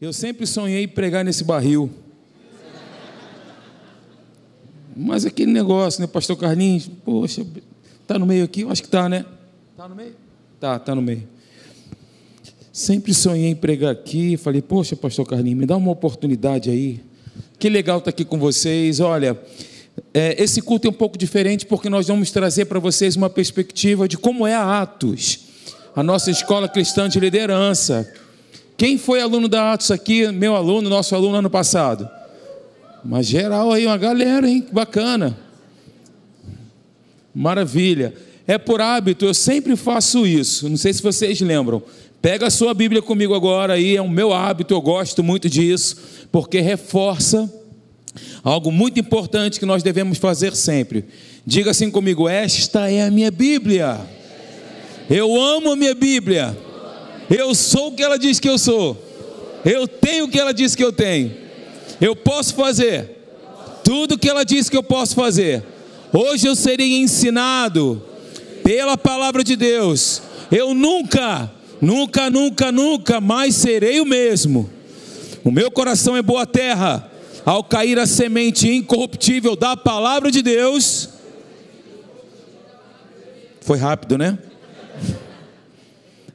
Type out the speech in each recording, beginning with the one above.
Eu sempre sonhei pregar nesse barril. Mas aquele negócio, né, pastor Carlinhos? Poxa, tá no meio aqui? Acho que tá, né? Tá no meio? Tá, tá no meio. Sempre sonhei em pregar aqui. Falei, poxa, pastor Carlinhos, me dá uma oportunidade aí. Que legal estar tá aqui com vocês. Olha, é, esse culto é um pouco diferente porque nós vamos trazer para vocês uma perspectiva de como é a Atos, a nossa escola cristã de liderança. Quem foi aluno da Atos aqui? Meu aluno, nosso aluno ano passado. Mas geral aí, uma galera, hein? Bacana. Maravilha. É por hábito, eu sempre faço isso. Não sei se vocês lembram. Pega a sua Bíblia comigo agora aí, é o meu hábito, eu gosto muito disso, porque reforça algo muito importante que nós devemos fazer sempre. Diga assim comigo: Esta é a minha Bíblia. Eu amo a minha Bíblia. Eu sou o que ela diz que eu sou. Eu tenho o que ela diz que eu tenho. Eu posso fazer tudo o que ela diz que eu posso fazer. Hoje eu serei ensinado pela palavra de Deus. Eu nunca, nunca, nunca, nunca mais serei o mesmo. O meu coração é boa terra. Ao cair a semente incorruptível da palavra de Deus. Foi rápido, né?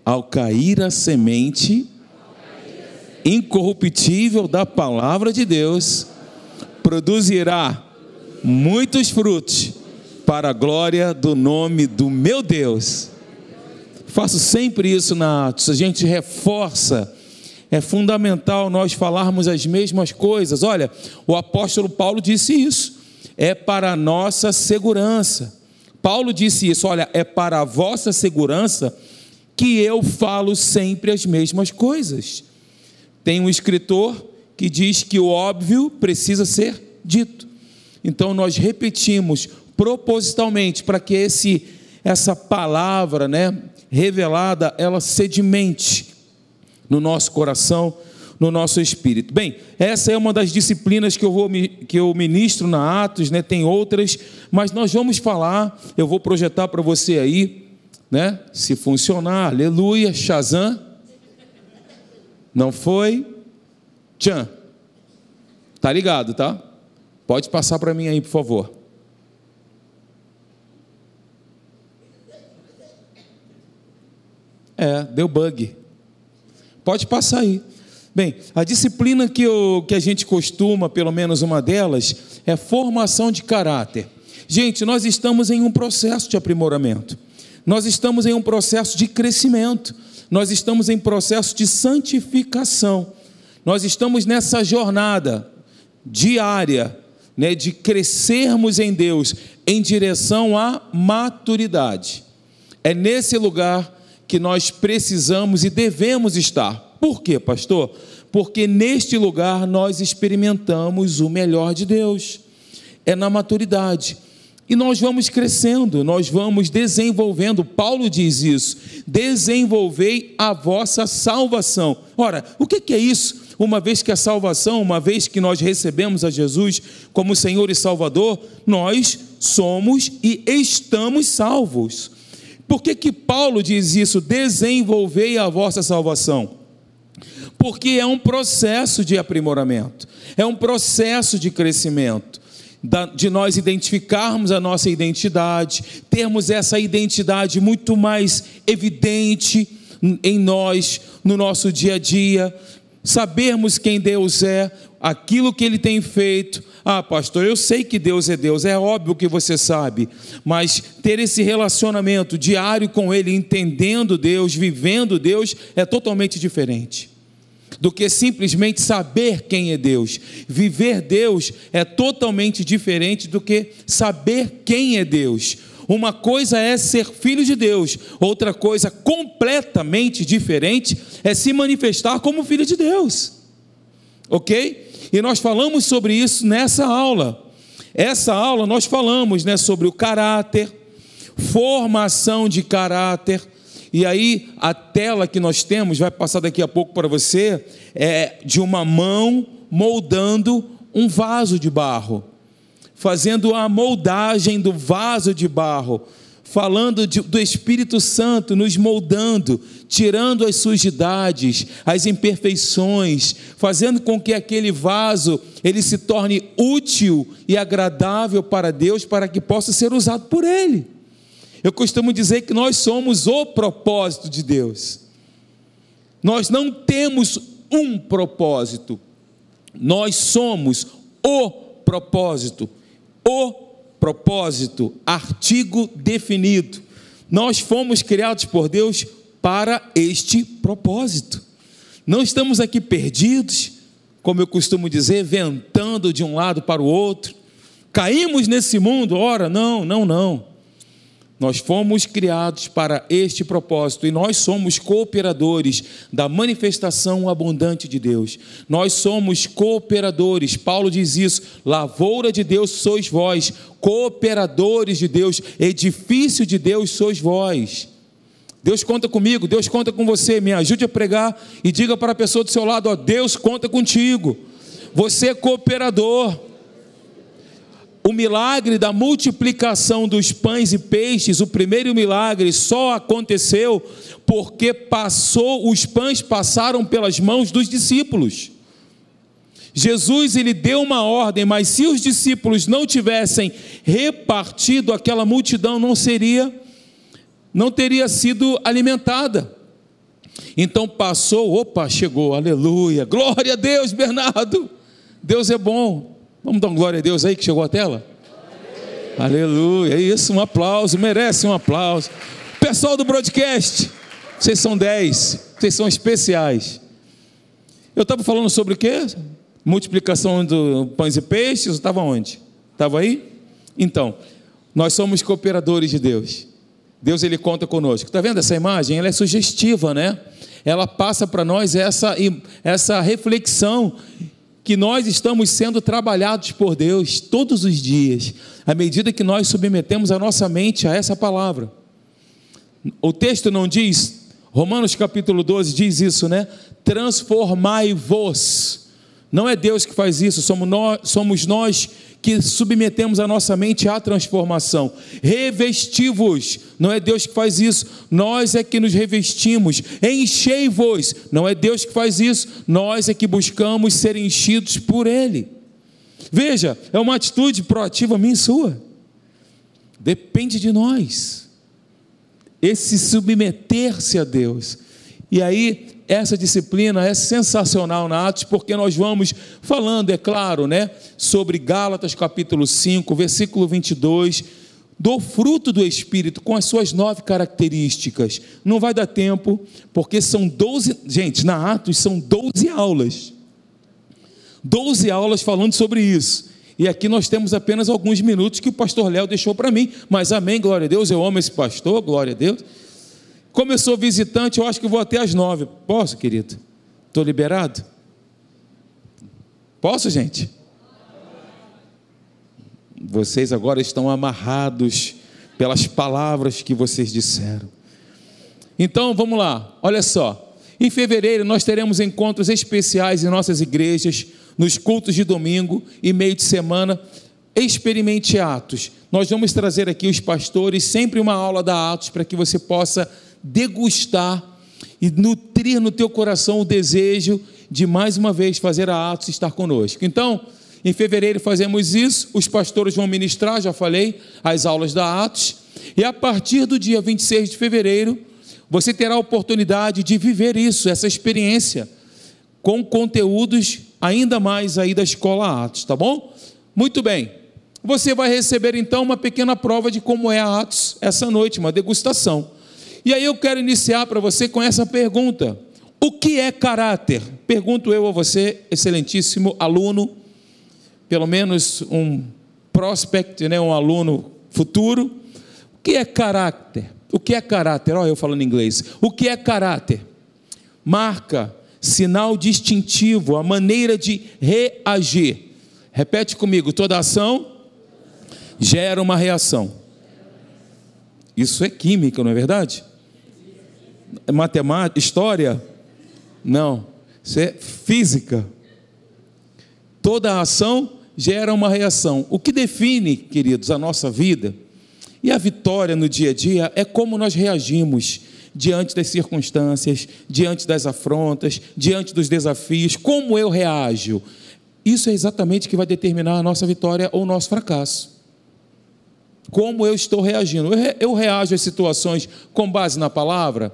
Ao cair a semente incorruptível da palavra de Deus, produzirá muitos frutos para a glória do nome do meu Deus. Faço sempre isso na Atos, a gente reforça. É fundamental nós falarmos as mesmas coisas. Olha, o apóstolo Paulo disse isso. É para a nossa segurança. Paulo disse isso, olha, é para a vossa segurança que eu falo sempre as mesmas coisas. Tem um escritor que diz que o óbvio precisa ser dito. Então nós repetimos propositalmente para que esse essa palavra, né, revelada, ela sedimente no nosso coração, no nosso espírito. Bem, essa é uma das disciplinas que eu vou que eu ministro na Atos, né? Tem outras, mas nós vamos falar, eu vou projetar para você aí, né? Se funcionar, aleluia, Shazam. Não foi? Tchan. Tá ligado, tá? Pode passar para mim aí, por favor. É, deu bug. Pode passar aí. Bem, a disciplina que, eu, que a gente costuma, pelo menos uma delas, é formação de caráter. Gente, nós estamos em um processo de aprimoramento. Nós estamos em um processo de crescimento nós estamos em processo de santificação. Nós estamos nessa jornada diária, né, de crescermos em Deus em direção à maturidade. É nesse lugar que nós precisamos e devemos estar. Por quê, pastor? Porque neste lugar nós experimentamos o melhor de Deus. É na maturidade. E nós vamos crescendo, nós vamos desenvolvendo. Paulo diz isso: desenvolvei a vossa salvação. Ora, o que é isso? Uma vez que a salvação, uma vez que nós recebemos a Jesus como Senhor e Salvador, nós somos e estamos salvos. Por que, que Paulo diz isso? Desenvolvei a vossa salvação. Porque é um processo de aprimoramento, é um processo de crescimento de nós identificarmos a nossa identidade, termos essa identidade muito mais evidente em nós, no nosso dia a dia, sabermos quem Deus é, aquilo que Ele tem feito. Ah, pastor, eu sei que Deus é Deus, é óbvio que você sabe, mas ter esse relacionamento diário com Ele, entendendo Deus, vivendo Deus, é totalmente diferente do que simplesmente saber quem é Deus. Viver Deus é totalmente diferente do que saber quem é Deus. Uma coisa é ser filho de Deus, outra coisa completamente diferente é se manifestar como filho de Deus. Ok? E nós falamos sobre isso nessa aula. Essa aula nós falamos né, sobre o caráter, formação de caráter, e aí a tela que nós temos, vai passar daqui a pouco para você, é de uma mão moldando um vaso de barro, fazendo a moldagem do vaso de barro. falando de, do Espírito Santo nos moldando, tirando as sujidades, as imperfeições, fazendo com que aquele vaso ele se torne útil e agradável para Deus, para que possa ser usado por Ele. Eu costumo dizer que nós somos o propósito de Deus. Nós não temos um propósito, nós somos o propósito. O propósito, artigo definido. Nós fomos criados por Deus para este propósito. Não estamos aqui perdidos, como eu costumo dizer, ventando de um lado para o outro. Caímos nesse mundo, ora, não, não, não. Nós fomos criados para este propósito e nós somos cooperadores da manifestação abundante de Deus. Nós somos cooperadores, Paulo diz isso: lavoura de Deus sois vós, cooperadores de Deus, edifício de Deus sois vós. Deus conta comigo, Deus conta com você, me ajude a pregar e diga para a pessoa do seu lado: ó, Deus conta contigo, você é cooperador. O milagre da multiplicação dos pães e peixes, o primeiro milagre, só aconteceu porque passou, os pães passaram pelas mãos dos discípulos. Jesus ele deu uma ordem, mas se os discípulos não tivessem repartido, aquela multidão não seria, não teria sido alimentada. Então passou, opa, chegou, aleluia, glória a Deus, Bernardo, Deus é bom. Vamos dar uma glória a Deus aí que chegou a tela? Aleluia, é isso, um aplauso, merece um aplauso. Pessoal do broadcast, vocês são dez, vocês são especiais. Eu estava falando sobre o quê? Multiplicação do pães e peixes, estava onde? Estava aí? Então, nós somos cooperadores de Deus. Deus ele conta conosco. Está vendo essa imagem? Ela é sugestiva, né? Ela passa para nós essa, essa reflexão que nós estamos sendo trabalhados por Deus todos os dias, à medida que nós submetemos a nossa mente a essa palavra. O texto não diz, Romanos capítulo 12 diz isso, né? Transformai-vos. Não é Deus que faz isso, somos nós, somos nós que submetemos a nossa mente à transformação. Revestivos, não é Deus que faz isso, nós é que nos revestimos. Enchei-vos, não é Deus que faz isso, nós é que buscamos ser enchidos por Ele. Veja, é uma atitude proativa minha e sua. Depende de nós. Esse submeter-se a Deus. E aí, essa disciplina é sensacional na Atos, porque nós vamos falando, é claro, né, sobre Gálatas capítulo 5, versículo 22, do fruto do Espírito, com as suas nove características. Não vai dar tempo, porque são 12, gente, na Atos são 12 aulas. 12 aulas falando sobre isso. E aqui nós temos apenas alguns minutos que o pastor Léo deixou para mim, mas amém, glória a Deus, eu amo esse pastor, glória a Deus. Como eu sou visitante, eu acho que vou até às nove. Posso, querido? Estou liberado? Posso, gente? Vocês agora estão amarrados pelas palavras que vocês disseram. Então, vamos lá, olha só. Em fevereiro, nós teremos encontros especiais em nossas igrejas, nos cultos de domingo e meio de semana. Experimente Atos. Nós vamos trazer aqui os pastores, sempre uma aula da Atos, para que você possa degustar e nutrir no teu coração o desejo de mais uma vez fazer a Atos estar conosco. Então, em fevereiro fazemos isso, os pastores vão ministrar, já falei, as aulas da Atos, e a partir do dia 26 de fevereiro, você terá a oportunidade de viver isso, essa experiência, com conteúdos ainda mais aí da escola Atos, tá bom? Muito bem. Você vai receber então uma pequena prova de como é a Atos essa noite, uma degustação. E aí eu quero iniciar para você com essa pergunta: O que é caráter? Pergunto eu a você, excelentíssimo aluno, pelo menos um prospect, né, um aluno futuro. O que é caráter? O que é caráter? Olha eu falando em inglês. O que é caráter? Marca, sinal distintivo, a maneira de reagir. Repete comigo: toda ação gera uma reação. Isso é química, não é verdade? Matemática, história? Não, isso é física. Toda ação gera uma reação. O que define, queridos, a nossa vida? E a vitória no dia a dia é como nós reagimos diante das circunstâncias, diante das afrontas, diante dos desafios, como eu reajo. Isso é exatamente o que vai determinar a nossa vitória ou o nosso fracasso. Como eu estou reagindo? Eu reajo às situações com base na palavra,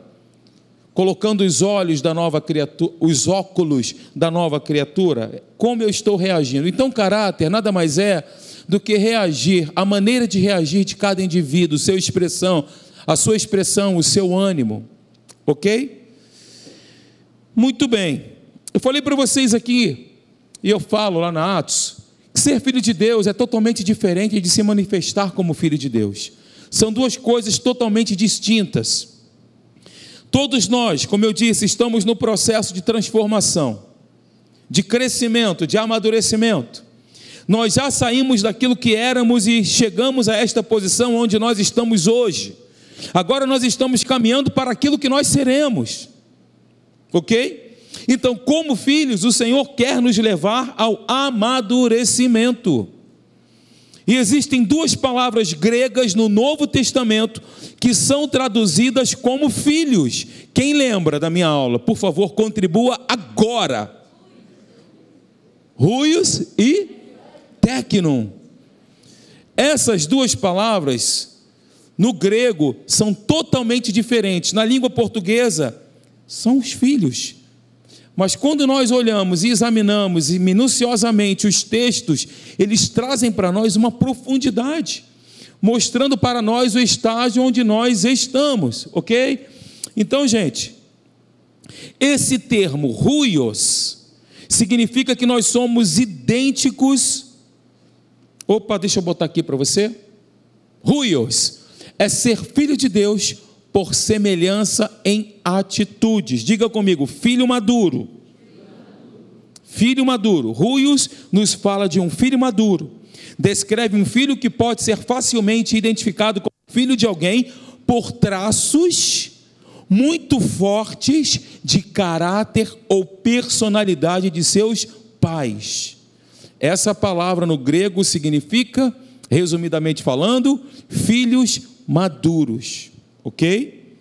colocando os olhos da nova criatura, os óculos da nova criatura. Como eu estou reagindo? Então, caráter nada mais é do que reagir, a maneira de reagir de cada indivíduo, sua expressão, a sua expressão, o seu ânimo. Ok? Muito bem. Eu falei para vocês aqui, e eu falo lá na Atos, que ser filho de Deus é totalmente diferente de se manifestar como filho de Deus. São duas coisas totalmente distintas. Todos nós, como eu disse, estamos no processo de transformação, de crescimento, de amadurecimento. Nós já saímos daquilo que éramos e chegamos a esta posição onde nós estamos hoje. Agora nós estamos caminhando para aquilo que nós seremos. Ok? Então, como filhos, o Senhor quer nos levar ao amadurecimento. E existem duas palavras gregas no Novo Testamento que são traduzidas como filhos. Quem lembra da minha aula? Por favor, contribua agora. Ruios e Tecnon. Essas duas palavras no grego são totalmente diferentes. Na língua portuguesa, são os filhos. Mas quando nós olhamos e examinamos minuciosamente os textos, eles trazem para nós uma profundidade, mostrando para nós o estágio onde nós estamos, ok? Então, gente, esse termo ruios significa que nós somos idênticos. Opa, deixa eu botar aqui para você. Ruios é ser filho de Deus por semelhança em atitudes. Diga comigo, filho maduro. Filho maduro. Ruios nos fala de um filho maduro. Descreve um filho que pode ser facilmente identificado como filho de alguém por traços muito fortes de caráter ou personalidade de seus pais. Essa palavra no grego significa, resumidamente falando, filhos maduros, ok?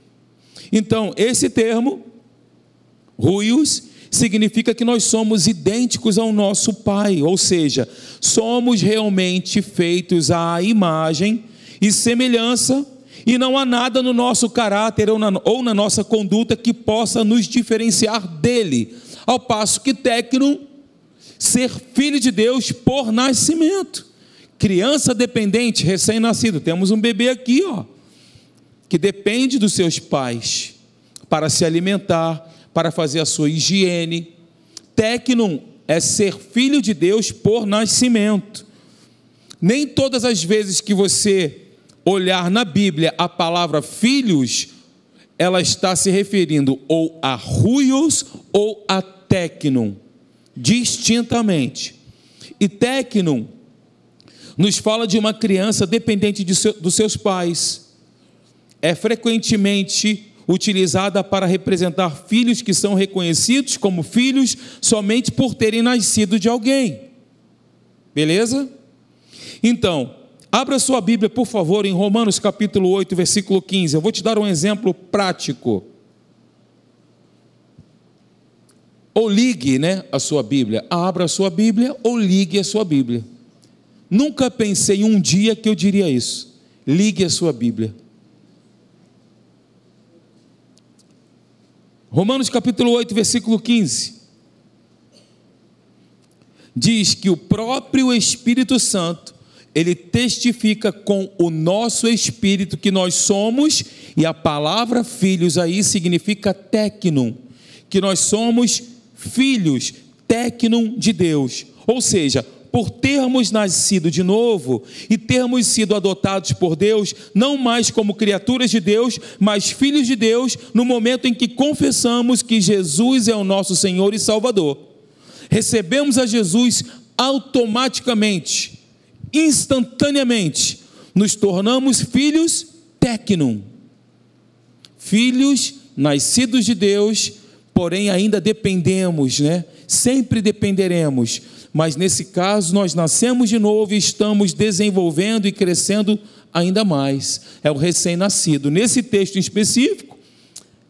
Então, esse termo, ruios, significa que nós somos idênticos ao nosso Pai, ou seja, somos realmente feitos à imagem e semelhança, e não há nada no nosso caráter ou na, ou na nossa conduta que possa nos diferenciar dele, ao passo que Tecno, ser filho de Deus por nascimento. Criança dependente, recém-nascido. Temos um bebê aqui, ó, que depende dos seus pais para se alimentar, para fazer a sua higiene. Tecnum é ser filho de Deus por nascimento. Nem todas as vezes que você olhar na Bíblia a palavra filhos, ela está se referindo ou a ruios ou a tecnum, distintamente. E tecnum nos fala de uma criança dependente de seu, dos seus pais. É frequentemente utilizada para representar filhos que são reconhecidos como filhos somente por terem nascido de alguém. Beleza? Então, abra sua Bíblia, por favor, em Romanos capítulo 8, versículo 15. Eu vou te dar um exemplo prático. Ou ligue né, a sua Bíblia. Abra a sua Bíblia ou ligue a sua Bíblia. Nunca pensei um dia que eu diria isso. Ligue a sua Bíblia. Romanos capítulo 8, versículo 15. Diz que o próprio Espírito Santo, ele testifica com o nosso espírito que nós somos, e a palavra filhos aí significa tecnum, que nós somos filhos, tecnum de Deus. Ou seja, por termos nascido de novo e termos sido adotados por Deus, não mais como criaturas de Deus, mas filhos de Deus, no momento em que confessamos que Jesus é o nosso Senhor e Salvador. Recebemos a Jesus automaticamente, instantaneamente, nos tornamos filhos tecnum, filhos nascidos de Deus, porém ainda dependemos, né? Sempre dependeremos mas nesse caso nós nascemos de novo e estamos desenvolvendo e crescendo ainda mais. É o recém-nascido. Nesse texto em específico,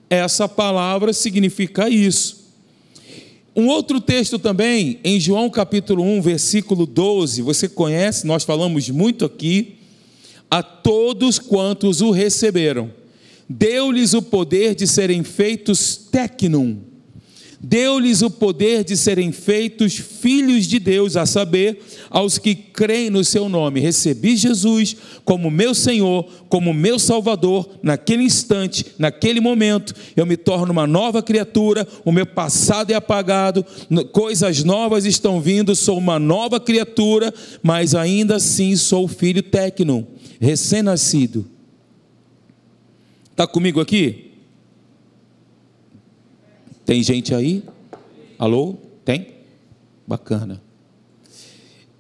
essa palavra significa isso. Um outro texto também, em João capítulo 1, versículo 12, você conhece, nós falamos muito aqui. A todos quantos o receberam, deu-lhes o poder de serem feitos tecnum, deu-lhes o poder de serem feitos filhos de Deus, a saber, aos que creem no seu nome. Recebi Jesus como meu Senhor, como meu Salvador, naquele instante, naquele momento, eu me torno uma nova criatura, o meu passado é apagado, coisas novas estão vindo, sou uma nova criatura, mas ainda assim sou filho tecno, recém-nascido. Está comigo aqui? Tem gente aí? Alô? Tem? Bacana.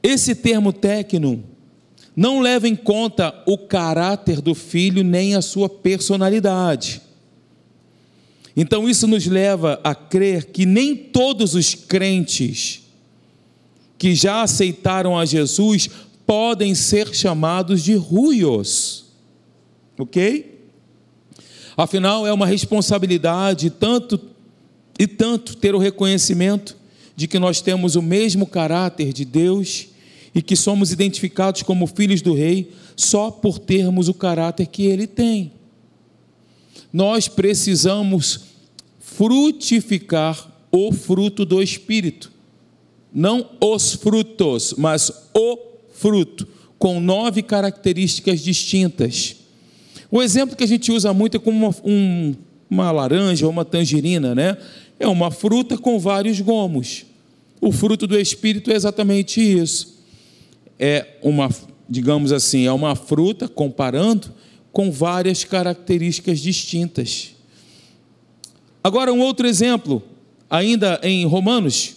Esse termo tecno não leva em conta o caráter do filho nem a sua personalidade. Então isso nos leva a crer que nem todos os crentes que já aceitaram a Jesus podem ser chamados de ruios. OK? Afinal, é uma responsabilidade tanto e tanto ter o reconhecimento de que nós temos o mesmo caráter de Deus e que somos identificados como filhos do Rei só por termos o caráter que Ele tem. Nós precisamos frutificar o fruto do Espírito, não os frutos, mas o fruto, com nove características distintas. O exemplo que a gente usa muito é como uma, um, uma laranja ou uma tangerina, né? É uma fruta com vários gomos. O fruto do Espírito é exatamente isso. É uma, digamos assim, é uma fruta, comparando, com várias características distintas. Agora, um outro exemplo, ainda em Romanos,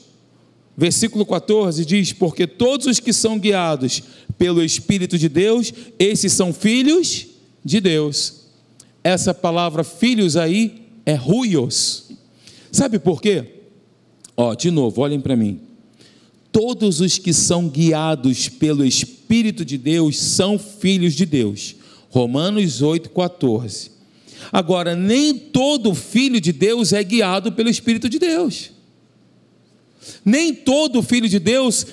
versículo 14, diz: Porque todos os que são guiados pelo Espírito de Deus, esses são filhos de Deus. Essa palavra filhos aí é ruios. Sabe por quê? Ó, de novo, olhem para mim. Todos os que são guiados pelo Espírito de Deus são filhos de Deus. Romanos 8,14. Agora, nem todo filho de Deus é guiado pelo Espírito de Deus. Nem todo filho de Deus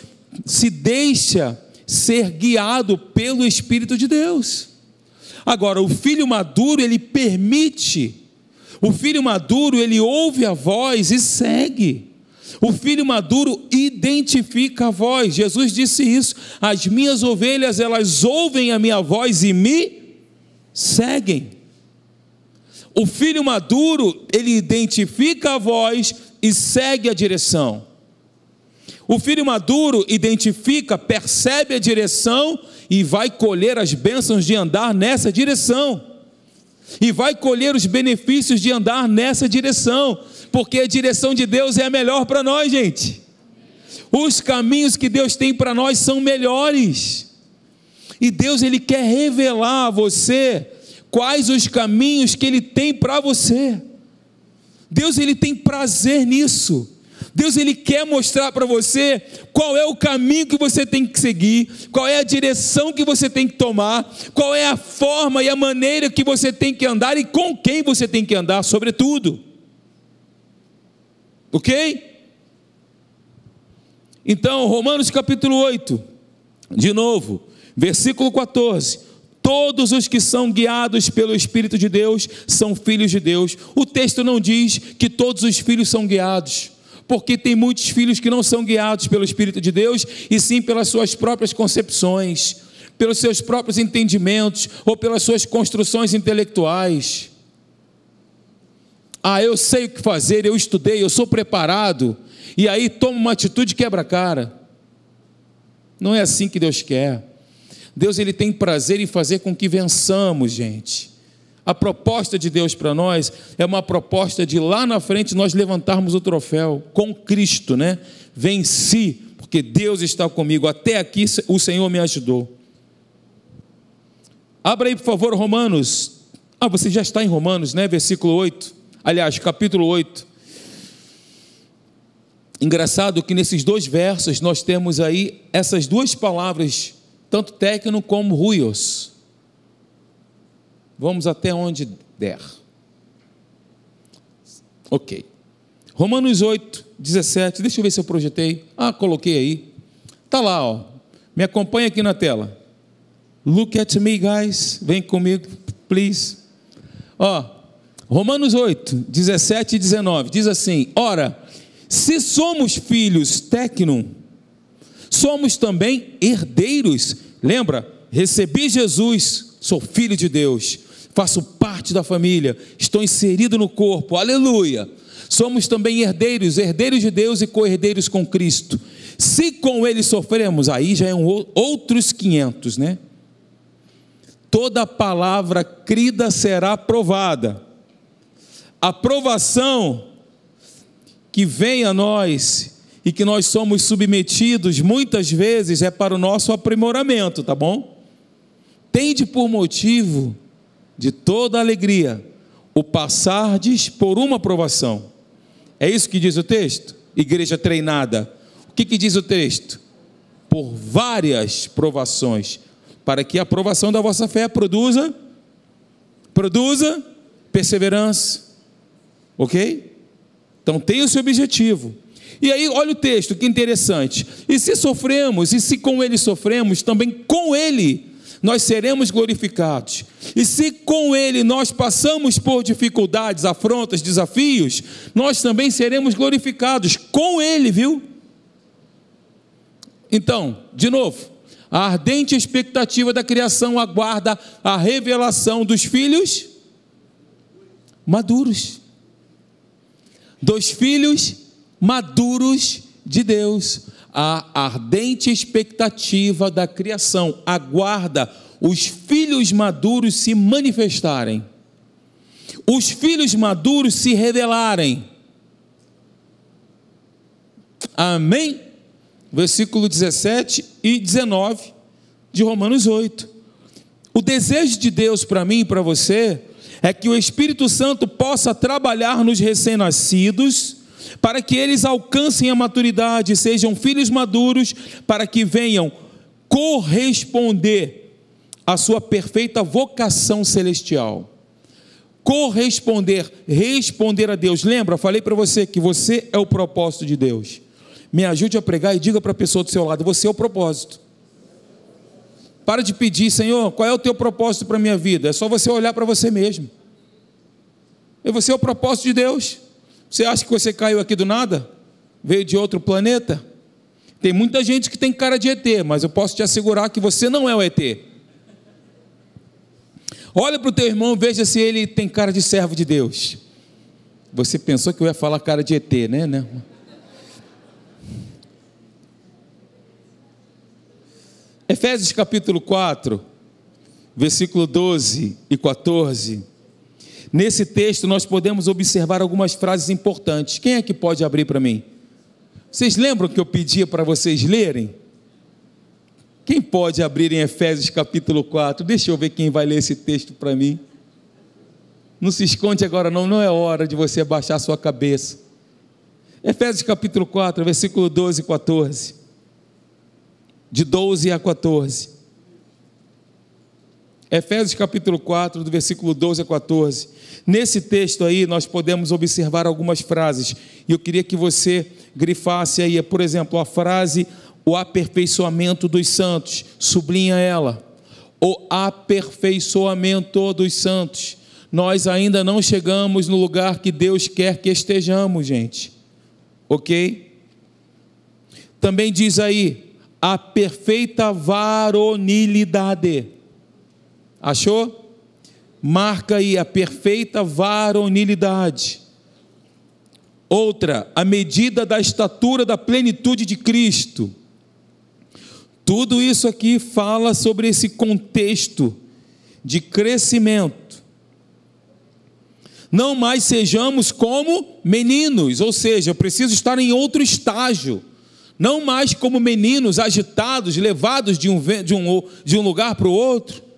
se deixa ser guiado pelo Espírito de Deus. Agora, o filho maduro, ele permite o filho maduro, ele ouve a voz e segue. O filho maduro identifica a voz. Jesus disse isso: As minhas ovelhas, elas ouvem a minha voz e me seguem. O filho maduro, ele identifica a voz e segue a direção. O filho maduro identifica, percebe a direção e vai colher as bênçãos de andar nessa direção e vai colher os benefícios de andar nessa direção, porque a direção de Deus é a melhor para nós, gente. Os caminhos que Deus tem para nós são melhores. E Deus ele quer revelar a você quais os caminhos que ele tem para você. Deus ele tem prazer nisso. Deus ele quer mostrar para você qual é o caminho que você tem que seguir, qual é a direção que você tem que tomar, qual é a forma e a maneira que você tem que andar e com quem você tem que andar, sobretudo. OK? Então, Romanos capítulo 8, de novo, versículo 14. Todos os que são guiados pelo Espírito de Deus são filhos de Deus. O texto não diz que todos os filhos são guiados porque tem muitos filhos que não são guiados pelo Espírito de Deus, e sim pelas suas próprias concepções, pelos seus próprios entendimentos ou pelas suas construções intelectuais. Ah, eu sei o que fazer, eu estudei, eu sou preparado, e aí toma uma atitude quebra-cara. Não é assim que Deus quer. Deus ele tem prazer em fazer com que vençamos, gente. A proposta de Deus para nós é uma proposta de lá na frente nós levantarmos o troféu com Cristo, né? Venci, porque Deus está comigo. Até aqui o Senhor me ajudou. Abra aí, por favor, Romanos. Ah, você já está em Romanos, né? Versículo 8. Aliás, capítulo 8. Engraçado que nesses dois versos nós temos aí essas duas palavras, tanto técnico como ruios. Vamos até onde der. Ok. Romanos 8, 17. Deixa eu ver se eu projetei. Ah, coloquei aí. Tá lá, ó. Me acompanha aqui na tela. Look at me, guys. Vem comigo, please. Ó, Romanos 8, 17 e 19. Diz assim: Ora, se somos filhos tecnum, somos também herdeiros. Lembra? Recebi Jesus, sou filho de Deus, faço parte da família, estou inserido no corpo. Aleluia somos também herdeiros, herdeiros de Deus e co-herdeiros com Cristo. Se com ele sofremos, aí já é um, outros 500, né? Toda palavra crida será aprovada. Aprovação que vem a nós e que nós somos submetidos muitas vezes é para o nosso aprimoramento, tá bom? Tende por motivo de toda alegria o passardes por uma aprovação é isso que diz o texto? Igreja treinada. O que, que diz o texto? Por várias provações, para que a aprovação da vossa fé produza, produza perseverança. Ok? Então tem o seu objetivo. E aí, olha o texto, que interessante. E se sofremos, e se com ele sofremos, também com ele nós seremos glorificados. E se com Ele nós passamos por dificuldades, afrontas, desafios, nós também seremos glorificados com Ele, viu? Então, de novo, a ardente expectativa da criação aguarda a revelação dos filhos maduros. Dos filhos maduros de Deus a ardente expectativa da criação, aguarda os filhos maduros se manifestarem, os filhos maduros se revelarem. Amém? Versículo 17 e 19 de Romanos 8. O desejo de Deus para mim e para você é que o Espírito Santo possa trabalhar nos recém-nascidos para que eles alcancem a maturidade, sejam filhos maduros, para que venham corresponder à sua perfeita vocação celestial. Corresponder, responder a Deus. Lembra, falei para você que você é o propósito de Deus. Me ajude a pregar e diga para a pessoa do seu lado: você é o propósito. Para de pedir, Senhor, qual é o teu propósito para a minha vida? É só você olhar para você mesmo. E você é o propósito de Deus. Você acha que você caiu aqui do nada? Veio de outro planeta? Tem muita gente que tem cara de ET, mas eu posso te assegurar que você não é o ET. Olha para o teu irmão, veja se ele tem cara de servo de Deus. Você pensou que eu ia falar cara de ET, né? né? Efésios capítulo 4, versículo 12 e 14. Nesse texto nós podemos observar algumas frases importantes. Quem é que pode abrir para mim? Vocês lembram que eu pedia para vocês lerem? Quem pode abrir em Efésios capítulo 4? Deixa eu ver quem vai ler esse texto para mim. Não se esconde agora, não, não é hora de você abaixar sua cabeça. Efésios capítulo 4, versículo 12 e 14. De 12 a 14. Efésios capítulo 4, do versículo 12 a 14. Nesse texto aí, nós podemos observar algumas frases, e eu queria que você grifasse aí, por exemplo, a frase o aperfeiçoamento dos santos, sublinha ela. O aperfeiçoamento dos santos. Nós ainda não chegamos no lugar que Deus quer que estejamos, gente. Ok? Também diz aí, a perfeita varonilidade. Achou? marca aí a perfeita varonilidade. Outra, a medida da estatura da plenitude de Cristo. Tudo isso aqui fala sobre esse contexto de crescimento. Não mais sejamos como meninos, ou seja, eu preciso estar em outro estágio. Não mais como meninos agitados, levados de um, de um, de um lugar para o outro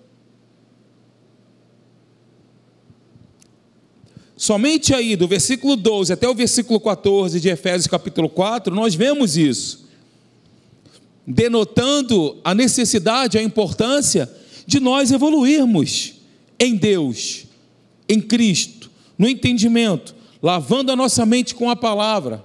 Somente aí, do versículo 12 até o versículo 14 de Efésios capítulo 4, nós vemos isso, denotando a necessidade, a importância de nós evoluirmos em Deus, em Cristo, no entendimento, lavando a nossa mente com a palavra.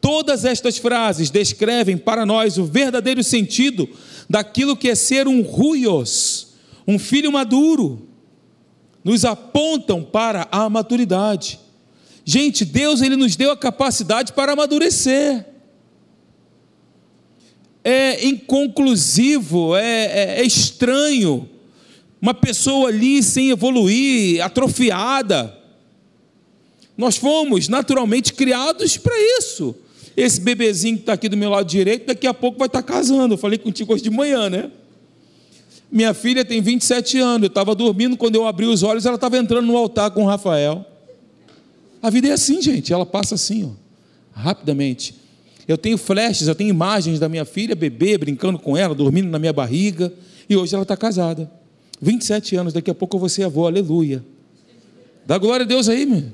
Todas estas frases descrevem para nós o verdadeiro sentido daquilo que é ser um ruios, um filho maduro. Nos apontam para a maturidade. Gente, Deus ele nos deu a capacidade para amadurecer. É inconclusivo, é, é, é estranho uma pessoa ali sem evoluir, atrofiada. Nós fomos naturalmente criados para isso. Esse bebezinho que está aqui do meu lado direito, daqui a pouco vai estar tá casando. Eu falei contigo hoje de manhã, né? Minha filha tem 27 anos. Eu estava dormindo, quando eu abri os olhos, ela estava entrando no altar com o Rafael. A vida é assim, gente. Ela passa assim, ó, rapidamente. Eu tenho flashes, eu tenho imagens da minha filha, bebê, brincando com ela, dormindo na minha barriga. E hoje ela está casada. 27 anos, daqui a pouco eu vou ser avô, aleluia. Dá glória a Deus aí, meu.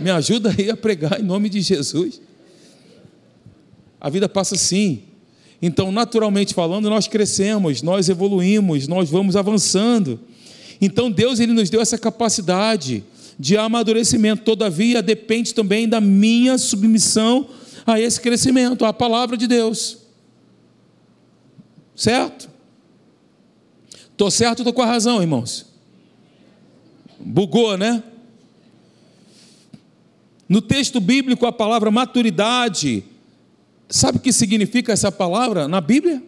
Me ajuda aí a pregar em nome de Jesus. A vida passa assim. Então, naturalmente falando, nós crescemos, nós evoluímos, nós vamos avançando. Então, Deus ele nos deu essa capacidade de amadurecimento. Todavia, depende também da minha submissão a esse crescimento, à palavra de Deus. Certo? Estou certo ou estou com a razão, irmãos? Bugou, né? No texto bíblico, a palavra maturidade, sabe o que significa essa palavra na Bíblia?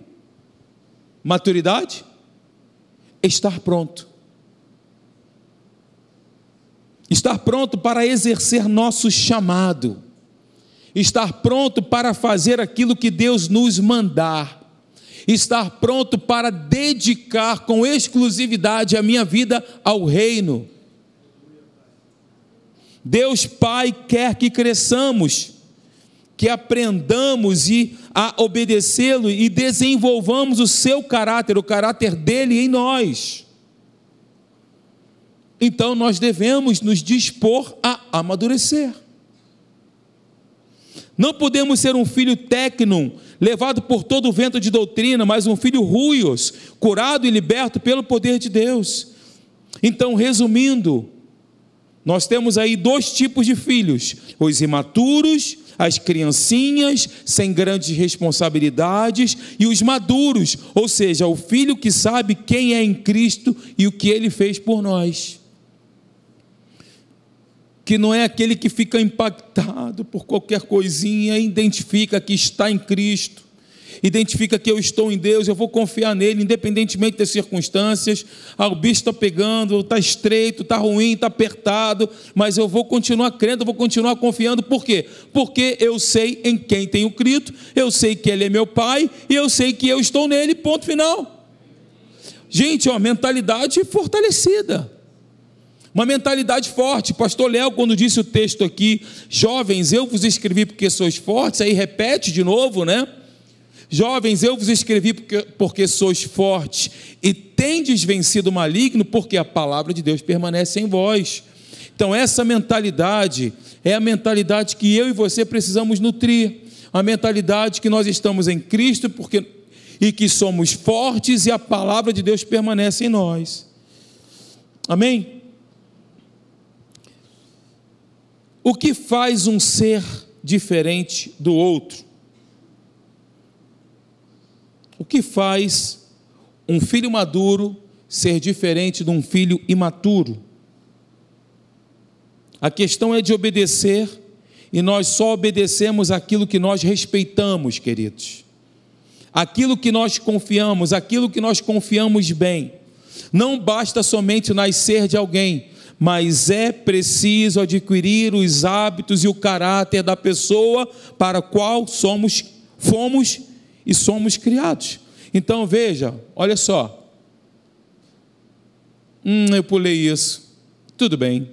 Maturidade? Estar pronto. Estar pronto para exercer nosso chamado. Estar pronto para fazer aquilo que Deus nos mandar estar pronto para dedicar com exclusividade a minha vida ao reino. Deus Pai quer que cresçamos, que aprendamos e a obedecê-lo e desenvolvamos o seu caráter, o caráter dele em nós. Então nós devemos nos dispor a amadurecer. Não podemos ser um filho técnico levado por todo o vento de doutrina, mas um filho ruios, curado e liberto pelo poder de Deus. Então, resumindo, nós temos aí dois tipos de filhos: os imaturos, as criancinhas sem grandes responsabilidades, e os maduros, ou seja, o filho que sabe quem é em Cristo e o que ele fez por nós. Que não é aquele que fica impactado por qualquer coisinha, identifica que está em Cristo, identifica que eu estou em Deus, eu vou confiar nele, independentemente das circunstâncias. Ah, o bicho está pegando, está estreito, está ruim, está apertado, mas eu vou continuar crendo, eu vou continuar confiando, por quê? Porque eu sei em quem tenho crido, eu sei que Ele é meu Pai e eu sei que eu estou nele, ponto final. Gente, ó, mentalidade fortalecida. Uma mentalidade forte. Pastor Léo, quando disse o texto aqui, jovens, eu vos escrevi porque sois fortes, aí repete de novo, né? Jovens, eu vos escrevi porque, porque sois fortes e tendes vencido o maligno, porque a palavra de Deus permanece em vós. Então, essa mentalidade é a mentalidade que eu e você precisamos nutrir. A mentalidade que nós estamos em Cristo porque, e que somos fortes e a palavra de Deus permanece em nós. Amém? O que faz um ser diferente do outro? O que faz um filho maduro ser diferente de um filho imaturo? A questão é de obedecer, e nós só obedecemos aquilo que nós respeitamos, queridos. Aquilo que nós confiamos, aquilo que nós confiamos bem. Não basta somente nascer de alguém, mas é preciso adquirir os hábitos e o caráter da pessoa para a qual somos, fomos e somos criados. Então veja, olha só. Hum, eu pulei isso. Tudo bem.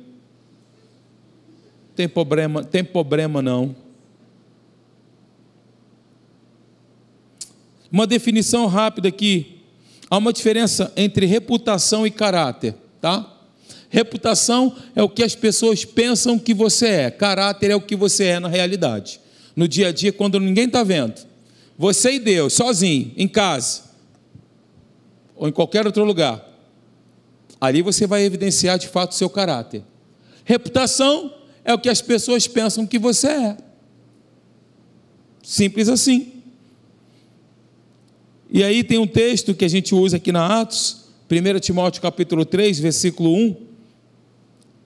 Tem problema, tem problema não. Uma definição rápida aqui. Há uma diferença entre reputação e caráter, tá? Reputação é o que as pessoas pensam que você é, caráter é o que você é na realidade. No dia a dia, quando ninguém está vendo. Você e Deus, sozinho, em casa, ou em qualquer outro lugar. Ali você vai evidenciar de fato o seu caráter. Reputação é o que as pessoas pensam que você é. Simples assim. E aí tem um texto que a gente usa aqui na Atos, 1 Timóteo capítulo 3, versículo 1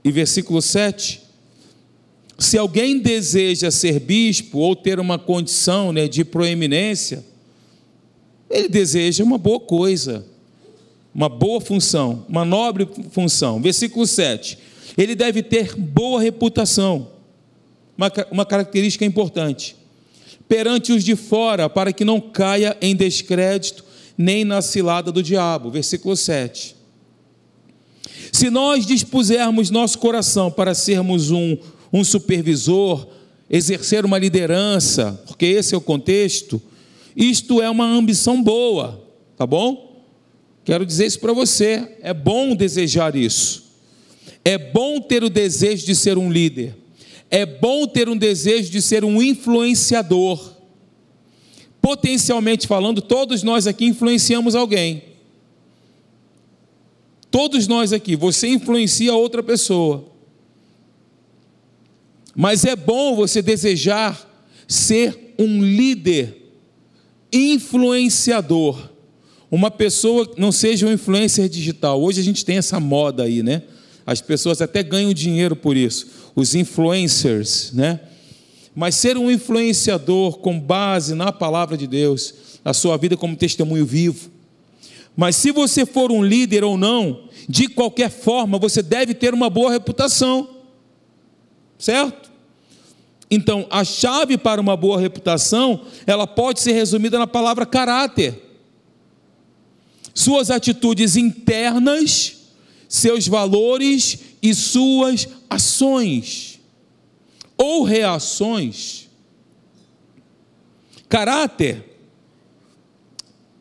e versículo 7. Se alguém deseja ser bispo ou ter uma condição né, de proeminência, ele deseja uma boa coisa, uma boa função, uma nobre função. Versículo 7. Ele deve ter boa reputação, uma, uma característica importante, perante os de fora, para que não caia em descrédito nem na cilada do diabo. Versículo 7. Se nós dispusermos nosso coração para sermos um, um supervisor, exercer uma liderança, porque esse é o contexto, isto é uma ambição boa, tá bom? Quero dizer isso para você, é bom desejar isso. É bom ter o desejo de ser um líder. É bom ter um desejo de ser um influenciador. Potencialmente falando, todos nós aqui influenciamos alguém. Todos nós aqui, você influencia outra pessoa. Mas é bom você desejar ser um líder, influenciador. Uma pessoa que não seja um influencer digital. Hoje a gente tem essa moda aí, né? As pessoas até ganham dinheiro por isso, os influencers, né? Mas ser um influenciador com base na palavra de Deus, a sua vida como testemunho vivo. Mas se você for um líder ou não, de qualquer forma, você deve ter uma boa reputação. Certo? Então, a chave para uma boa reputação, ela pode ser resumida na palavra caráter. Suas atitudes internas seus valores e suas ações ou reações. Caráter.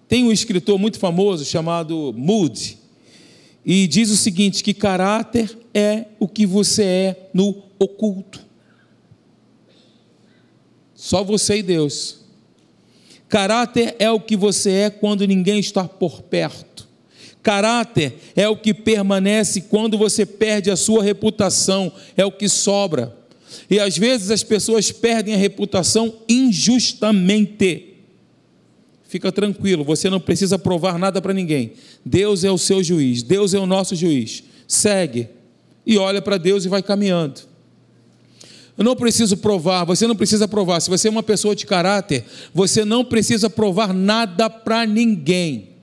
Tem um escritor muito famoso chamado Moody, e diz o seguinte: que caráter é o que você é no oculto. Só você e Deus. Caráter é o que você é quando ninguém está por perto. Caráter é o que permanece quando você perde a sua reputação, é o que sobra. E às vezes as pessoas perdem a reputação injustamente. Fica tranquilo, você não precisa provar nada para ninguém. Deus é o seu juiz, Deus é o nosso juiz. Segue e olha para Deus e vai caminhando. Eu não preciso provar, você não precisa provar. Se você é uma pessoa de caráter, você não precisa provar nada para ninguém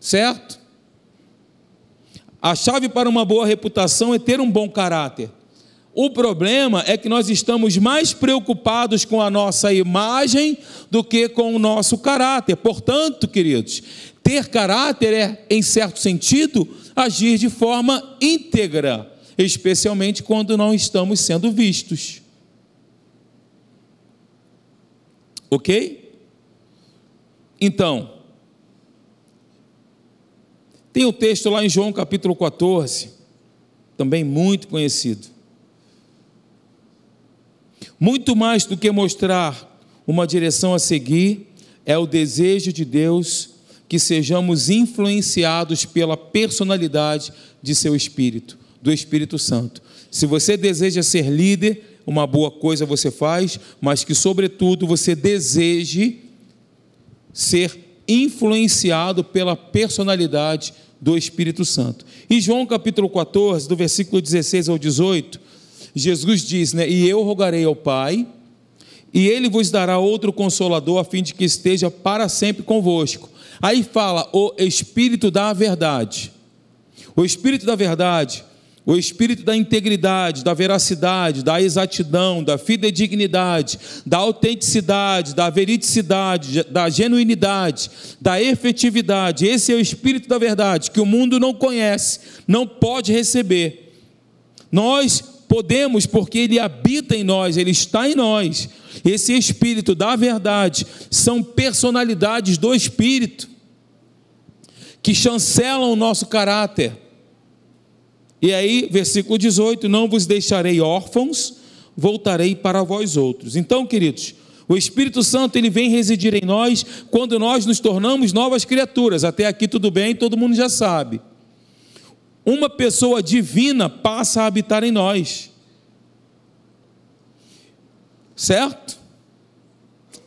certo? A chave para uma boa reputação é ter um bom caráter. O problema é que nós estamos mais preocupados com a nossa imagem do que com o nosso caráter. Portanto, queridos, ter caráter é, em certo sentido, agir de forma íntegra, especialmente quando não estamos sendo vistos. Ok? Então, tem um texto lá em João capítulo 14, também muito conhecido. Muito mais do que mostrar uma direção a seguir, é o desejo de Deus que sejamos influenciados pela personalidade de seu Espírito, do Espírito Santo. Se você deseja ser líder, uma boa coisa você faz, mas que, sobretudo, você deseje ser influenciado pela personalidade do Espírito Santo. E João capítulo 14, do versículo 16 ao 18, Jesus diz, né, e eu rogarei ao Pai, e ele vos dará outro consolador, a fim de que esteja para sempre convosco. Aí fala o Espírito da verdade. O Espírito da verdade o espírito da integridade, da veracidade, da exatidão, da fidedignidade, da autenticidade, da veridicidade, da genuinidade, da efetividade. Esse é o espírito da verdade que o mundo não conhece, não pode receber. Nós podemos porque ele habita em nós, ele está em nós. Esse espírito da verdade são personalidades do espírito que chancelam o nosso caráter e aí, versículo 18: Não vos deixarei órfãos, voltarei para vós outros. Então, queridos, o Espírito Santo ele vem residir em nós quando nós nos tornamos novas criaturas. Até aqui tudo bem, todo mundo já sabe. uma pessoa divina passa a habitar em nós. Certo?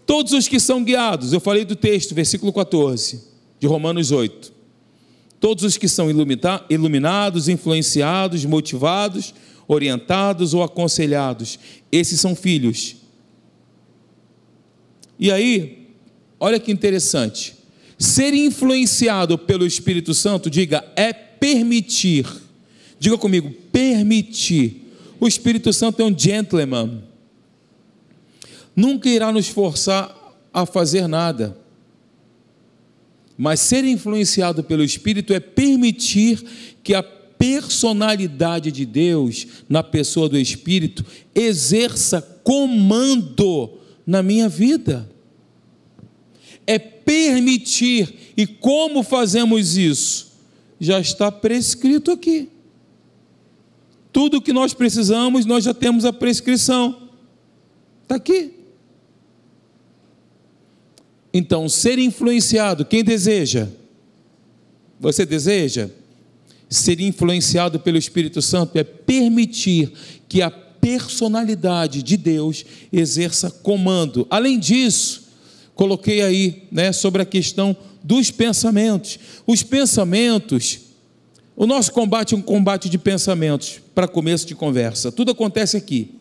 Todos os que são guiados, eu falei do texto, versículo 14, de Romanos 8. Todos os que são iluminados, influenciados, motivados, orientados ou aconselhados, esses são filhos. E aí, olha que interessante. Ser influenciado pelo Espírito Santo, diga, é permitir. Diga comigo, permitir. O Espírito Santo é um gentleman nunca irá nos forçar a fazer nada. Mas ser influenciado pelo Espírito é permitir que a personalidade de Deus na pessoa do Espírito exerça comando na minha vida. É permitir. E como fazemos isso? Já está prescrito aqui. Tudo o que nós precisamos, nós já temos a prescrição. Está aqui. Então, ser influenciado, quem deseja? Você deseja? Ser influenciado pelo Espírito Santo é permitir que a personalidade de Deus exerça comando. Além disso, coloquei aí, né, sobre a questão dos pensamentos. Os pensamentos, o nosso combate é um combate de pensamentos, para começo de conversa. Tudo acontece aqui,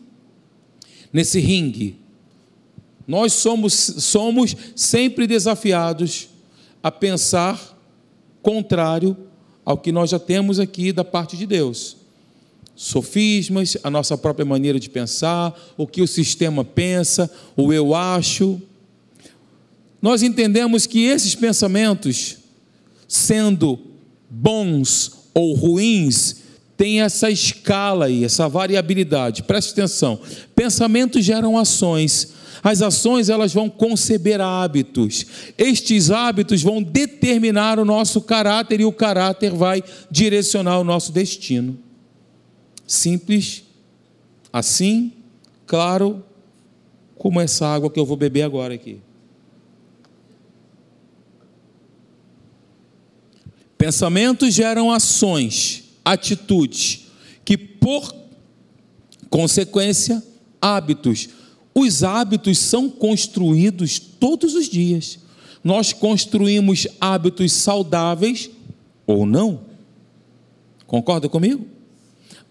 nesse ringue nós somos, somos sempre desafiados a pensar contrário ao que nós já temos aqui da parte de Deus. Sofismas, a nossa própria maneira de pensar, o que o sistema pensa, o eu acho. Nós entendemos que esses pensamentos, sendo bons ou ruins, têm essa escala aí, essa variabilidade. Preste atenção. Pensamentos geram ações, as ações elas vão conceber hábitos. Estes hábitos vão determinar o nosso caráter e o caráter vai direcionar o nosso destino. Simples, assim, claro, como essa água que eu vou beber agora aqui. Pensamentos geram ações, atitudes, que por consequência, hábitos os hábitos são construídos todos os dias. Nós construímos hábitos saudáveis ou não. Concorda comigo?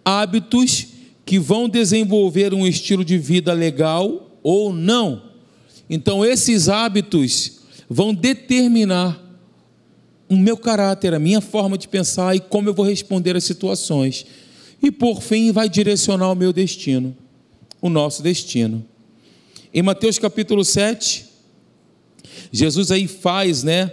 Hábitos que vão desenvolver um estilo de vida legal ou não. Então, esses hábitos vão determinar o meu caráter, a minha forma de pensar e como eu vou responder às situações. E, por fim, vai direcionar o meu destino, o nosso destino. Em Mateus capítulo 7, Jesus aí faz, né,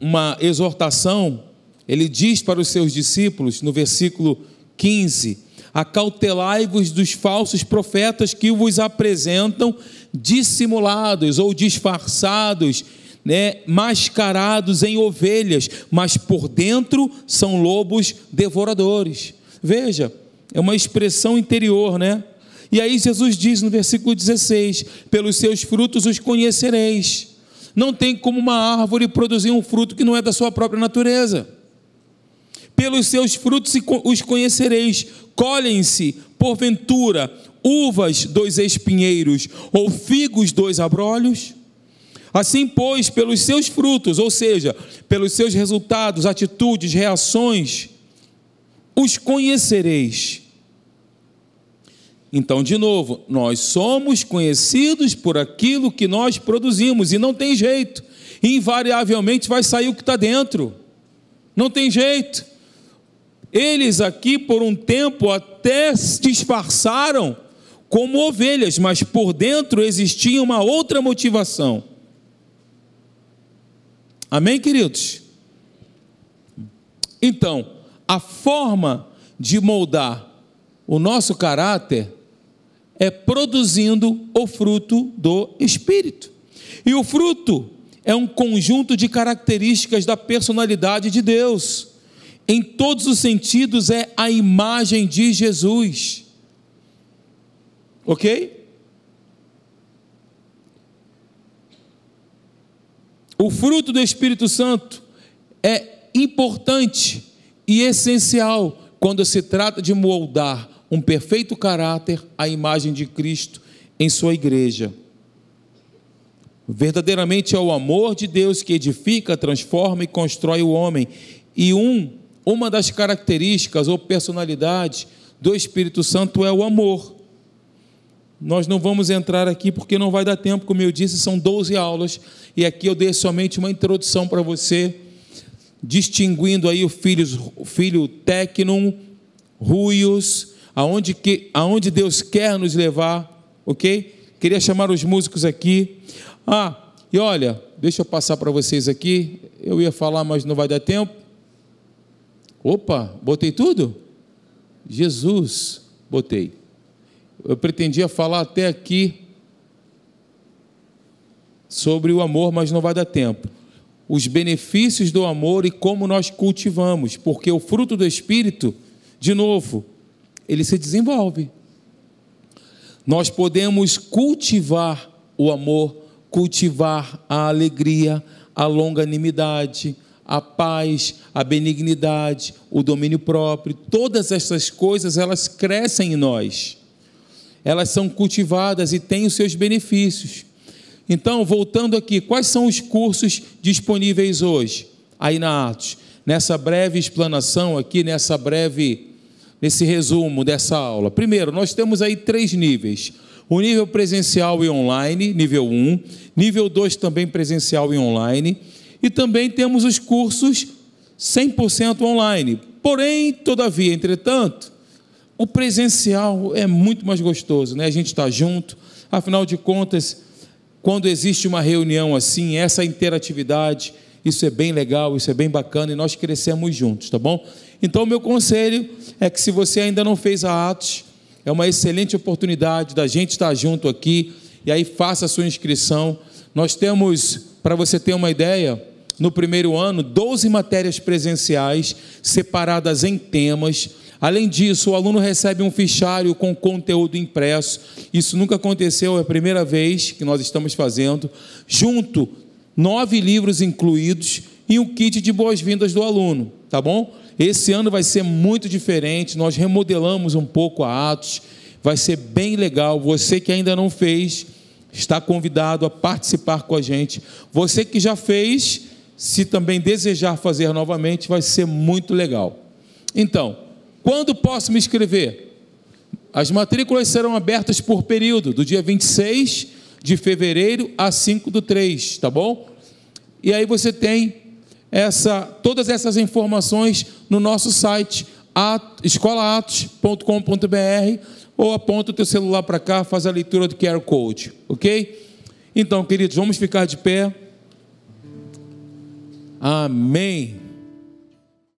uma exortação, ele diz para os seus discípulos no versículo 15: Acautelai-vos dos falsos profetas que vos apresentam dissimulados ou disfarçados, né, mascarados em ovelhas, mas por dentro são lobos devoradores. Veja, é uma expressão interior, né? E aí Jesus diz no versículo 16: Pelos seus frutos os conhecereis. Não tem como uma árvore produzir um fruto que não é da sua própria natureza. Pelos seus frutos os conhecereis. Colhem-se, porventura, uvas dos espinheiros ou figos dos abrolhos? Assim, pois, pelos seus frutos, ou seja, pelos seus resultados, atitudes, reações, os conhecereis. Então, de novo, nós somos conhecidos por aquilo que nós produzimos, e não tem jeito, invariavelmente vai sair o que está dentro, não tem jeito. Eles aqui, por um tempo, até se disfarçaram como ovelhas, mas por dentro existia uma outra motivação. Amém, queridos? Então, a forma de moldar o nosso caráter é produzindo o fruto do Espírito. E o fruto é um conjunto de características da personalidade de Deus. Em todos os sentidos, é a imagem de Jesus. Ok? O fruto do Espírito Santo é importante e essencial quando se trata de moldar um perfeito caráter à imagem de Cristo em sua igreja. Verdadeiramente é o amor de Deus que edifica, transforma e constrói o homem. E um, uma das características ou personalidades do Espírito Santo é o amor. Nós não vamos entrar aqui porque não vai dar tempo, como eu disse, são 12 aulas, e aqui eu dei somente uma introdução para você, distinguindo aí o filho, o filho Tecnum, Ruios, aonde, que, aonde Deus quer nos levar, ok? Queria chamar os músicos aqui. Ah, e olha, deixa eu passar para vocês aqui, eu ia falar, mas não vai dar tempo. Opa, botei tudo? Jesus, botei. Eu pretendia falar até aqui sobre o amor, mas não vai dar tempo. Os benefícios do amor e como nós cultivamos, porque o fruto do Espírito, de novo, ele se desenvolve. Nós podemos cultivar o amor, cultivar a alegria, a longanimidade, a paz, a benignidade, o domínio próprio, todas essas coisas elas crescem em nós elas são cultivadas e têm os seus benefícios. Então, voltando aqui, quais são os cursos disponíveis hoje, aí na Atos? Nessa breve explanação aqui, nessa breve, nesse resumo dessa aula. Primeiro, nós temos aí três níveis. O nível presencial e online, nível 1. Nível 2 também presencial e online. E também temos os cursos 100% online. Porém, todavia, entretanto, o presencial é muito mais gostoso, né? A gente está junto, afinal de contas, quando existe uma reunião assim, essa interatividade, isso é bem legal, isso é bem bacana e nós crescemos juntos, tá bom? Então, meu conselho é que se você ainda não fez a Atos, é uma excelente oportunidade da gente estar junto aqui e aí faça a sua inscrição. Nós temos, para você ter uma ideia, no primeiro ano, 12 matérias presenciais separadas em temas Além disso, o aluno recebe um fichário com conteúdo impresso. Isso nunca aconteceu, é a primeira vez que nós estamos fazendo. Junto, nove livros incluídos e um kit de boas-vindas do aluno, tá bom? Esse ano vai ser muito diferente. Nós remodelamos um pouco a Atos. Vai ser bem legal. Você que ainda não fez, está convidado a participar com a gente. Você que já fez, se também desejar fazer novamente, vai ser muito legal. Então, quando posso me inscrever? As matrículas serão abertas por período, do dia 26 de fevereiro a 5 do 3, tá bom? E aí você tem essa, todas essas informações no nosso site, escolaatos.com.br, ou aponta o teu celular para cá, faz a leitura do QR Code, ok? Então, queridos, vamos ficar de pé. Amém.